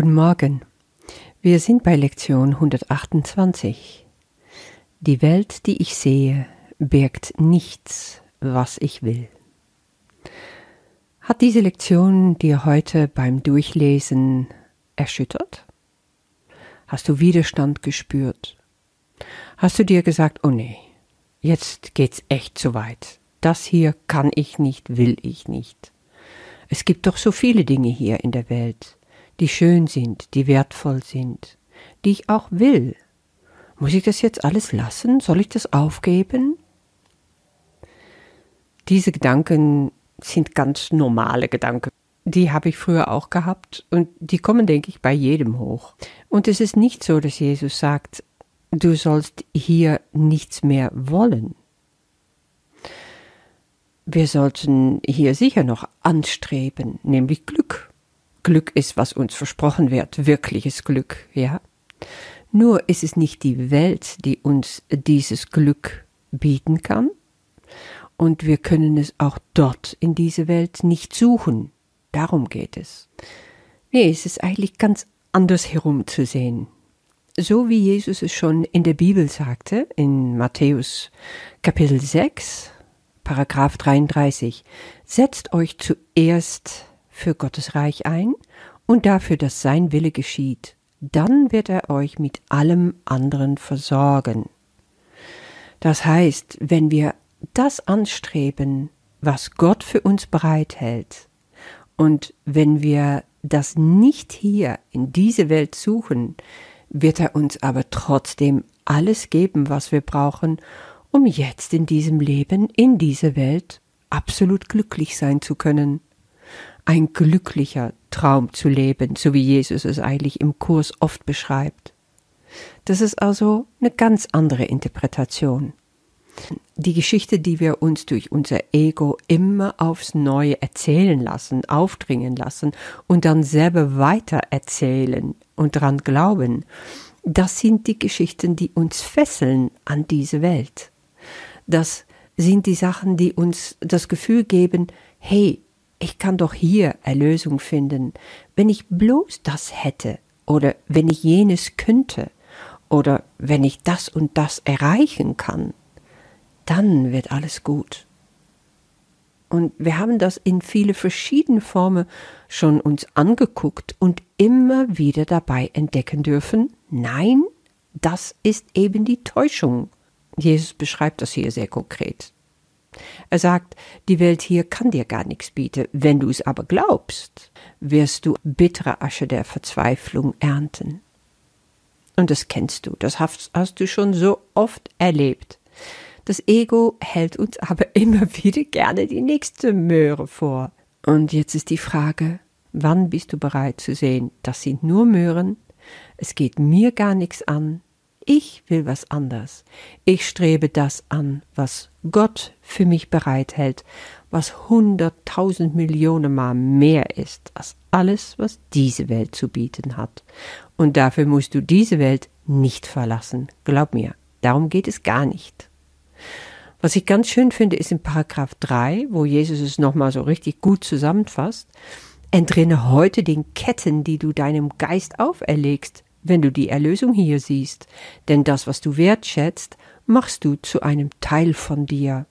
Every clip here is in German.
Guten Morgen. Wir sind bei Lektion 128. Die Welt, die ich sehe, birgt nichts, was ich will. Hat diese Lektion dir heute beim Durchlesen erschüttert? Hast du Widerstand gespürt? Hast du dir gesagt, oh nee, jetzt geht's echt zu weit. Das hier kann ich nicht, will ich nicht. Es gibt doch so viele Dinge hier in der Welt, die schön sind, die wertvoll sind, die ich auch will. Muss ich das jetzt alles lassen? Soll ich das aufgeben? Diese Gedanken sind ganz normale Gedanken. Die habe ich früher auch gehabt und die kommen, denke ich, bei jedem hoch. Und es ist nicht so, dass Jesus sagt, du sollst hier nichts mehr wollen. Wir sollten hier sicher noch anstreben, nämlich Glück. Glück ist, was uns versprochen wird, wirkliches Glück, ja. Nur ist es nicht die Welt, die uns dieses Glück bieten kann, und wir können es auch dort in dieser Welt nicht suchen. Darum geht es. Nee, es ist eigentlich ganz anders herum zu sehen. So wie Jesus es schon in der Bibel sagte, in Matthäus Kapitel 6, Paragraph 33, setzt euch zuerst für Gottes Reich ein und dafür, dass sein Wille geschieht, dann wird er euch mit allem anderen versorgen. Das heißt, wenn wir das anstreben, was Gott für uns bereithält, und wenn wir das nicht hier in diese Welt suchen, wird er uns aber trotzdem alles geben, was wir brauchen, um jetzt in diesem Leben, in dieser Welt absolut glücklich sein zu können ein glücklicher Traum zu leben, so wie Jesus es eigentlich im Kurs oft beschreibt. Das ist also eine ganz andere Interpretation. Die Geschichte, die wir uns durch unser Ego immer aufs Neue erzählen lassen, aufdringen lassen und dann selber weiter erzählen und daran glauben, das sind die Geschichten, die uns fesseln an diese Welt. Das sind die Sachen, die uns das Gefühl geben, hey, ich kann doch hier Erlösung finden, wenn ich bloß das hätte oder wenn ich jenes könnte oder wenn ich das und das erreichen kann, dann wird alles gut. Und wir haben das in viele verschiedene Formen schon uns angeguckt und immer wieder dabei entdecken dürfen, nein, das ist eben die Täuschung. Jesus beschreibt das hier sehr konkret. Er sagt, die Welt hier kann dir gar nichts bieten. Wenn du es aber glaubst, wirst du bittere Asche der Verzweiflung ernten. Und das kennst du, das hast, hast du schon so oft erlebt. Das Ego hält uns aber immer wieder gerne die nächste Möhre vor. Und jetzt ist die Frage, wann bist du bereit zu sehen, das sind nur Möhren, es geht mir gar nichts an, ich will was anders. Ich strebe das an, was Gott für mich bereithält, was hunderttausend Millionen Mal mehr ist als alles, was diese Welt zu bieten hat. Und dafür musst du diese Welt nicht verlassen. Glaub mir, darum geht es gar nicht. Was ich ganz schön finde, ist in Paragraph 3, wo Jesus es nochmal so richtig gut zusammenfasst. Entrinne heute den Ketten, die du deinem Geist auferlegst wenn du die Erlösung hier siehst, denn das, was du wertschätzt, machst du zu einem Teil von dir,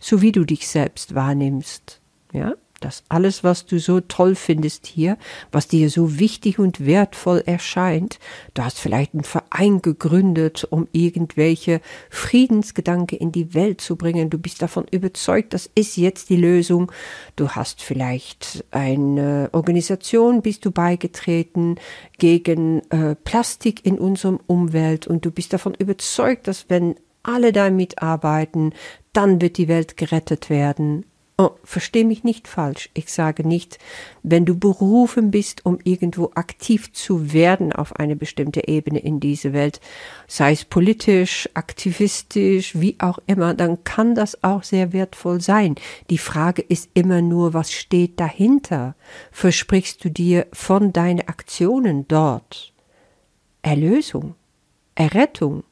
so wie du dich selbst wahrnimmst. Ja? Dass alles, was du so toll findest hier, was dir so wichtig und wertvoll erscheint, du hast vielleicht einen Verein gegründet, um irgendwelche Friedensgedanke in die Welt zu bringen, du bist davon überzeugt, das ist jetzt die Lösung, du hast vielleicht eine Organisation, bist du beigetreten gegen äh, Plastik in unserem Umwelt und du bist davon überzeugt, dass wenn alle da mitarbeiten, dann wird die Welt gerettet werden Oh, versteh mich nicht falsch. Ich sage nicht, wenn du berufen bist, um irgendwo aktiv zu werden auf eine bestimmte Ebene in dieser Welt, sei es politisch, aktivistisch, wie auch immer, dann kann das auch sehr wertvoll sein. Die Frage ist immer nur, was steht dahinter? Versprichst du dir von deinen Aktionen dort Erlösung, Errettung,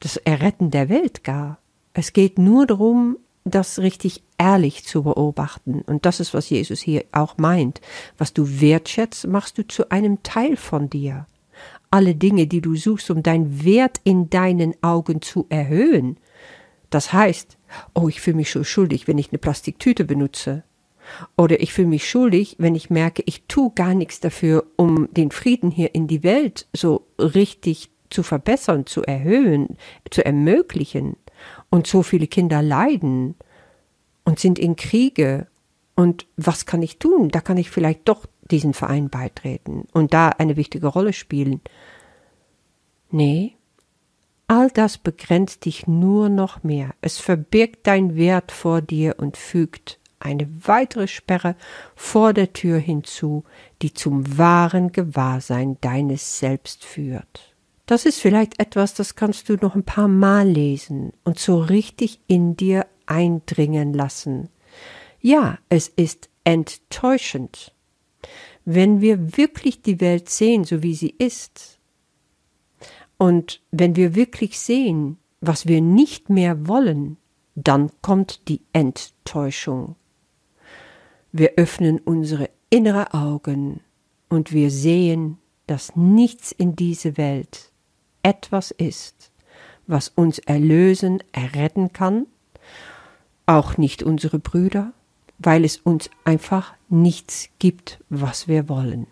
das Erretten der Welt gar? Es geht nur darum, das richtig ehrlich zu beobachten. Und das ist, was Jesus hier auch meint. Was du wertschätzt, machst du zu einem Teil von dir. Alle Dinge, die du suchst, um deinen Wert in deinen Augen zu erhöhen. Das heißt, oh, ich fühle mich so schuldig, wenn ich eine Plastiktüte benutze. Oder ich fühle mich schuldig, wenn ich merke, ich tue gar nichts dafür, um den Frieden hier in die Welt so richtig zu verbessern, zu erhöhen, zu ermöglichen. Und so viele Kinder leiden und sind in Kriege. Und was kann ich tun? Da kann ich vielleicht doch diesen Verein beitreten und da eine wichtige Rolle spielen. Nee, all das begrenzt dich nur noch mehr. Es verbirgt dein Wert vor dir und fügt eine weitere Sperre vor der Tür hinzu, die zum wahren Gewahrsein deines Selbst führt. Das ist vielleicht etwas, das kannst du noch ein paar Mal lesen und so richtig in dir eindringen lassen. Ja, es ist enttäuschend. Wenn wir wirklich die Welt sehen, so wie sie ist, und wenn wir wirklich sehen, was wir nicht mehr wollen, dann kommt die Enttäuschung. Wir öffnen unsere innere Augen und wir sehen, dass nichts in dieser Welt etwas ist, was uns erlösen, erretten kann, auch nicht unsere Brüder, weil es uns einfach nichts gibt, was wir wollen.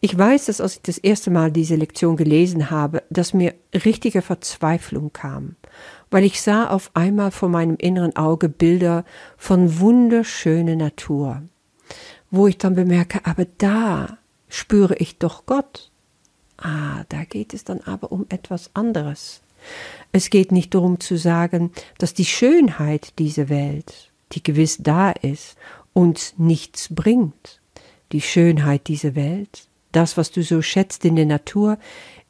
Ich weiß, dass als ich das erste Mal diese Lektion gelesen habe, dass mir richtige Verzweiflung kam, weil ich sah auf einmal vor meinem inneren Auge Bilder von wunderschöner Natur, wo ich dann bemerke, aber da spüre ich doch Gott. Ah, da geht es dann aber um etwas anderes. Es geht nicht darum zu sagen, dass die Schönheit dieser Welt, die gewiss da ist, uns nichts bringt. Die Schönheit dieser Welt, das, was du so schätzt in der Natur,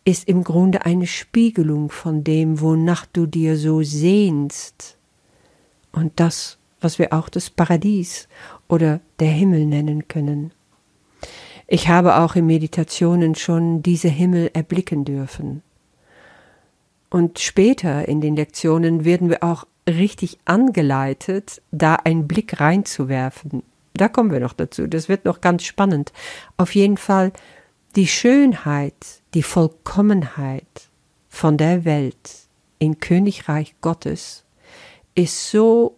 ist im Grunde eine Spiegelung von dem, wonach du dir so sehnst. Und das, was wir auch das Paradies oder der Himmel nennen können. Ich habe auch in Meditationen schon diese Himmel erblicken dürfen. Und später in den Lektionen werden wir auch richtig angeleitet, da einen Blick reinzuwerfen. Da kommen wir noch dazu. Das wird noch ganz spannend. Auf jeden Fall die Schönheit, die Vollkommenheit von der Welt im Königreich Gottes ist so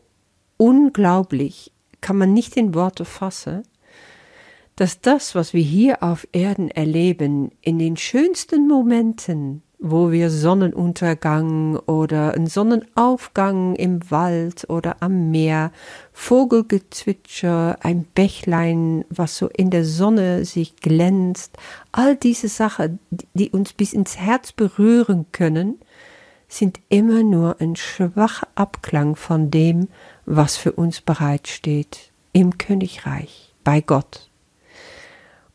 unglaublich, kann man nicht in Worte fassen, dass das, was wir hier auf Erden erleben, in den schönsten Momenten, wo wir Sonnenuntergang oder einen Sonnenaufgang im Wald oder am Meer, Vogelgezwitscher, ein Bächlein, was so in der Sonne sich glänzt, all diese Sachen, die uns bis ins Herz berühren können, sind immer nur ein schwacher Abklang von dem, was für uns bereitsteht im Königreich, bei Gott.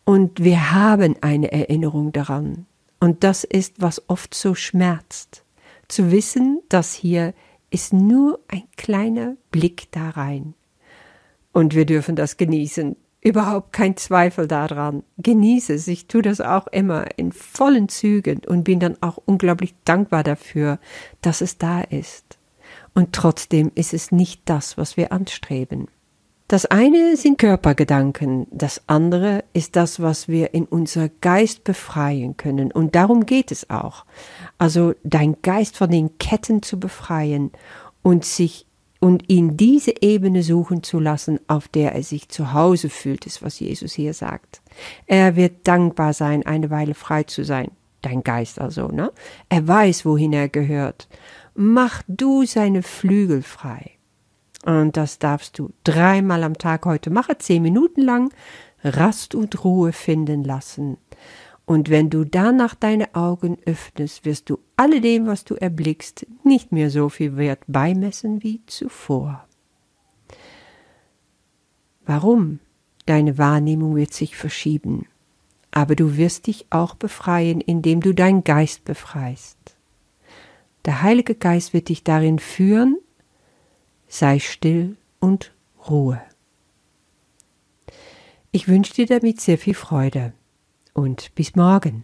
Und wir haben eine Erinnerung daran. Und das ist, was oft so schmerzt. Zu wissen, dass hier ist nur ein kleiner Blick da rein. Und wir dürfen das genießen. Überhaupt kein Zweifel daran. Genieße es. Ich tue das auch immer in vollen Zügen und bin dann auch unglaublich dankbar dafür, dass es da ist. Und trotzdem ist es nicht das, was wir anstreben. Das eine sind Körpergedanken, das andere ist das, was wir in unser Geist befreien können. Und darum geht es auch. Also dein Geist von den Ketten zu befreien und sich und ihn diese Ebene suchen zu lassen, auf der er sich zu Hause fühlt, ist, was Jesus hier sagt. Er wird dankbar sein, eine Weile frei zu sein. Dein Geist also, ne? Er weiß, wohin er gehört. Mach du seine Flügel frei. Und das darfst du dreimal am Tag heute machen, zehn Minuten lang, Rast und Ruhe finden lassen. Und wenn du danach deine Augen öffnest, wirst du alledem, was du erblickst, nicht mehr so viel Wert beimessen wie zuvor. Warum? Deine Wahrnehmung wird sich verschieben, aber du wirst dich auch befreien, indem du deinen Geist befreist. Der Heilige Geist wird dich darin führen, sei still und Ruhe. Ich wünsche dir damit sehr viel Freude und bis morgen.